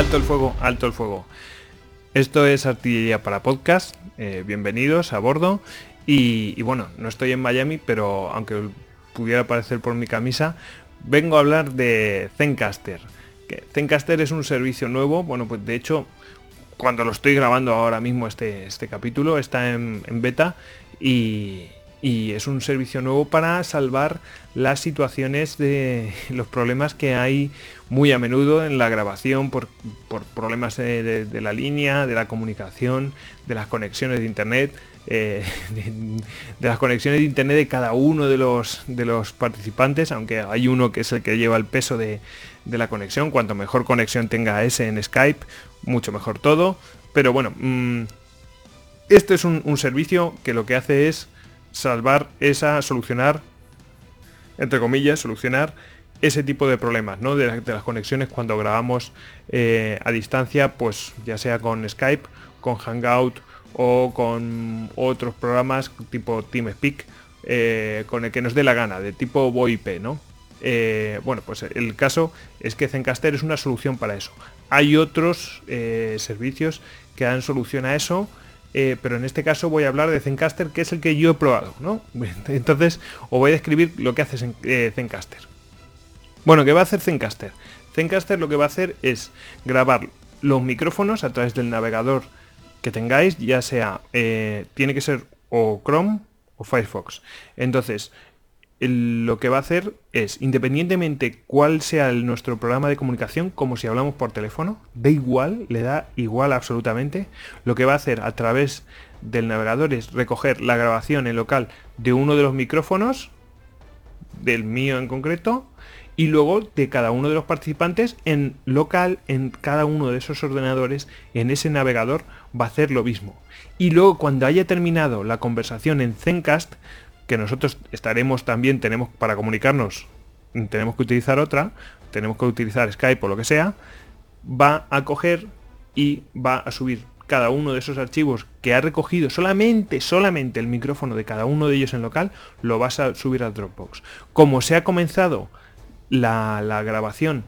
Alto el fuego, alto el fuego. Esto es Artillería para Podcast. eh, bienvenidos a bordo. Y, bueno, no estoy en Miami, pero aunque pudiera parecer por mi camisa, vengo a hablar de Zencaster. Que Zencaster es un servicio nuevo. Bueno, pues de hecho, cuando lo estoy grabando ahora mismo este, este capítulo, está en beta y, y es un servicio nuevo para salvar las situaciones de los problemas que hay muy a menudo en la grabación por, por problemas de, la línea, de la comunicación, de las conexiones de internet, eh, de, las conexiones de internet de cada uno de los, de los participantes, aunque hay uno que es el que lleva el peso de, la conexión, cuanto mejor conexión tenga ese en Skype, mucho mejor todo. Pero bueno, mm, este es un servicio que lo que hace es salvar esa, solucionar, entre comillas, solucionar ese tipo de problemas, ¿no? De, de las conexiones cuando grabamos eh, a distancia, pues ya sea con Skype, con Hangout o con otros programas tipo TeamSpeak, eh, con el que nos dé la gana, de tipo VoIP, ¿no? Eh, bueno, pues el caso es que Zencaster es una solución para eso. Hay otros eh, servicios que dan solución a eso, eh, pero en este caso voy a hablar de Zencaster, que es el que yo he probado, ¿no? Entonces os voy a describir lo que hace Zen- eh, Zencaster. Bueno, ¿qué va a hacer Zencaster? Zencaster lo que va a hacer es grabar los micrófonos a través del navegador que tengáis, ya sea, eh, tiene que ser o Chrome o Firefox. Entonces, lo que va a hacer es, independientemente cuál sea nuestro programa de comunicación, como si hablamos por teléfono, da igual, le da igual absolutamente, lo que va a hacer a través del navegador es recoger la grabación en local de uno de los micrófonos, del mío en concreto, y luego de cada uno de los participantes en local, en cada uno de esos ordenadores, en ese navegador, va a hacer lo mismo. Y luego cuando haya terminado la conversación en Zencast, que nosotros estaremos también, tenemos para comunicarnos, tenemos que utilizar otra, tenemos que utilizar Skype o lo que sea, va a coger y va a subir cada uno de esos archivos que ha recogido solamente, solamente el micrófono de cada uno de ellos en local, lo vas a subir a Dropbox. Como se ha comenzado la, la grabación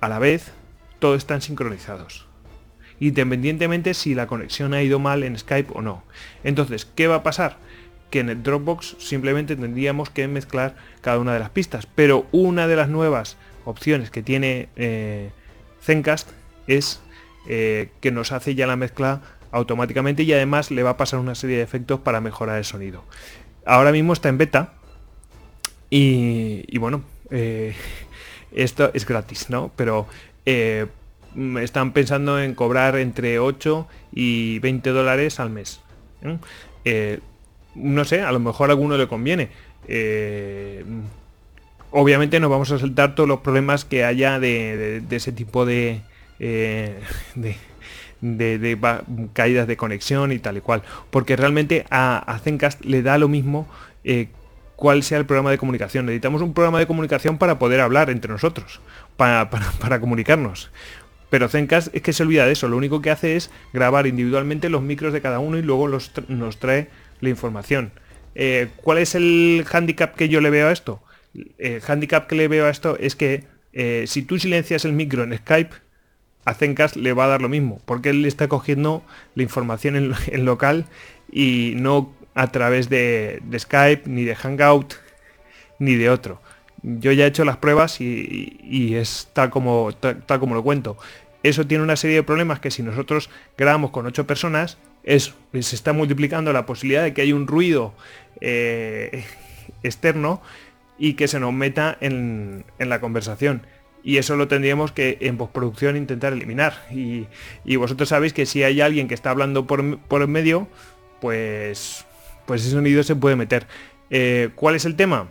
a la vez, todos están sincronizados. Independientemente si la conexión ha ido mal en Skype o no. Entonces, ¿qué va a pasar? Que en el Dropbox simplemente tendríamos que mezclar cada una de las pistas. Pero una de las nuevas opciones que tiene eh, Zencast es eh, que nos hace ya la mezcla automáticamente y además le va a pasar una serie de efectos para mejorar el sonido. Ahora mismo está en beta y, bueno, eh, esto es gratis, ¿no? Pero eh, están pensando en cobrar entre 8 y 20 dólares al mes. ¿eh? No sé, a lo mejor a alguno le conviene. Eh, obviamente nos vamos a saltar todos los problemas que haya de, ese tipo de, eh, de, caídas de conexión y tal y cual. Porque realmente a, a Zencast le da lo mismo eh, cuál sea el programa de comunicación. Necesitamos un programa de comunicación para poder hablar entre nosotros, para, para- para comunicarnos. Pero Zencast es que se olvida de eso. Lo único que hace es grabar individualmente los micros de cada uno y luego los nos trae la información. Eh, ¿Cuál es el handicap que yo le veo a esto? El handicap que le veo a esto es que eh, si tú silencias el micro en Skype, a Zencast le va a dar lo mismo, porque él está cogiendo la información en, en local y no a través de, Skype, ni de Hangout, ni de otro. Yo ya he hecho las pruebas y, y- y es como, tal, tal como lo cuento. Eso tiene una serie de problemas que si nosotros grabamos con ocho personas, es, se está multiplicando la posibilidad de que haya un ruido eh, externo y que se nos meta en, la conversación. Y eso lo tendríamos que en postproducción intentar eliminar. Y, y vosotros sabéis que si hay alguien que está hablando por, por en medio, pues, pues ese sonido se puede meter. Eh, ¿Cuál es el tema?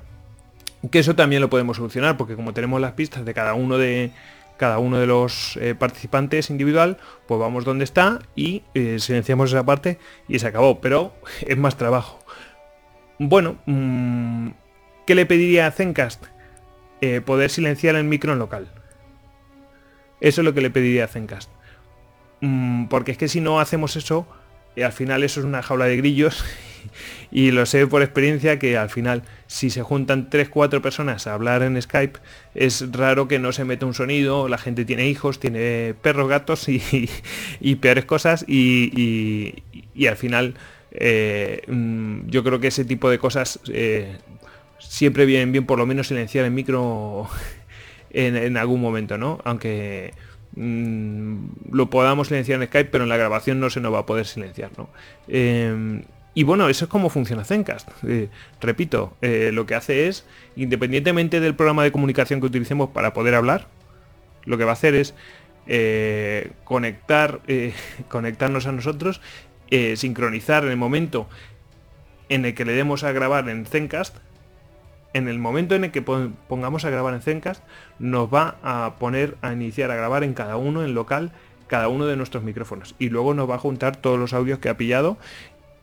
Que eso también lo podemos solucionar, porque como tenemos las pistas de cada uno de cada uno de los eh, participantes individual, pues vamos donde está y eh, silenciamos esa parte y se acabó. Pero es más trabajo. Bueno, mm, ¿qué le pediría a Zencast? Eh, poder silenciar el micro en local. Eso es lo que le pediría a Zencast. Mm, porque es que si no hacemos eso, al final eso es una jaula de grillos y, lo sé por experiencia que al final si se juntan 3-4 personas a hablar en Skype es raro que no se meta un sonido, la gente tiene hijos, tiene perros, gatos y, peores cosas y, al final eh, mm, yo creo que ese tipo de cosas eh, siempre vienen bien por lo menos silenciar el micro en, algún momento, ¿no? Aunque mm, lo podamos silenciar en Skype, pero en la grabación no se nos va a poder silenciar, ¿no? Em, y bueno, eso es como funciona Zencast. Eh, repito, eh, lo que hace es, independientemente del programa de comunicación que utilicemos para poder hablar, lo que va a hacer es eh, conectar, conectarnos a nosotros, sincronizar en el momento en el que le demos a grabar en Zencast en el momento en el que pongamos a grabar en Zencast, nos va a poner a iniciar a grabar en cada uno, en local, cada uno de nuestros micrófonos. Y luego nos va a juntar todos los audios que ha pillado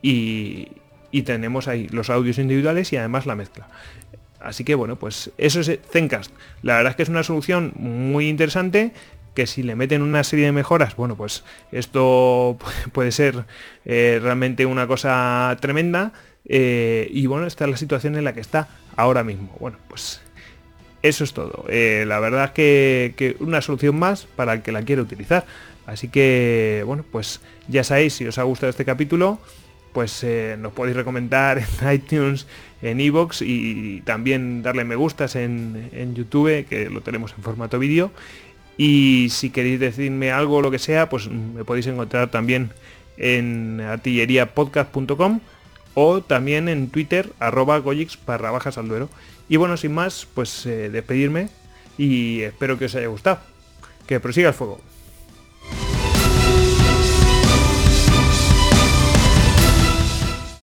y, tenemos ahí los audios individuales y además la mezcla. Así que bueno, pues eso es Zencast. La verdad es que es una solución muy interesante que si le meten una serie de mejoras, bueno, pues esto puede ser eh, realmente una cosa tremenda. Eh, y bueno, esta es la situación en la que está ahora mismo. Bueno, pues eso es todo. Eh, la verdad es que, una solución más para el que la quiera utilizar. Así que, bueno, pues ya sabéis, si os ha gustado este capítulo, pues eh, nos podéis recomendar en iTunes, en iVoox y también darle me gustas en, en YouTube, que lo tenemos en formato vídeo. Y si queréis decirme algo o lo que sea, pues me podéis encontrar también en artilleriapodcast.com o también en Twitter, arroba goyix barra. Y bueno, sin más, pues eh, despedirme y espero que os haya gustado. Que prosiga el fuego.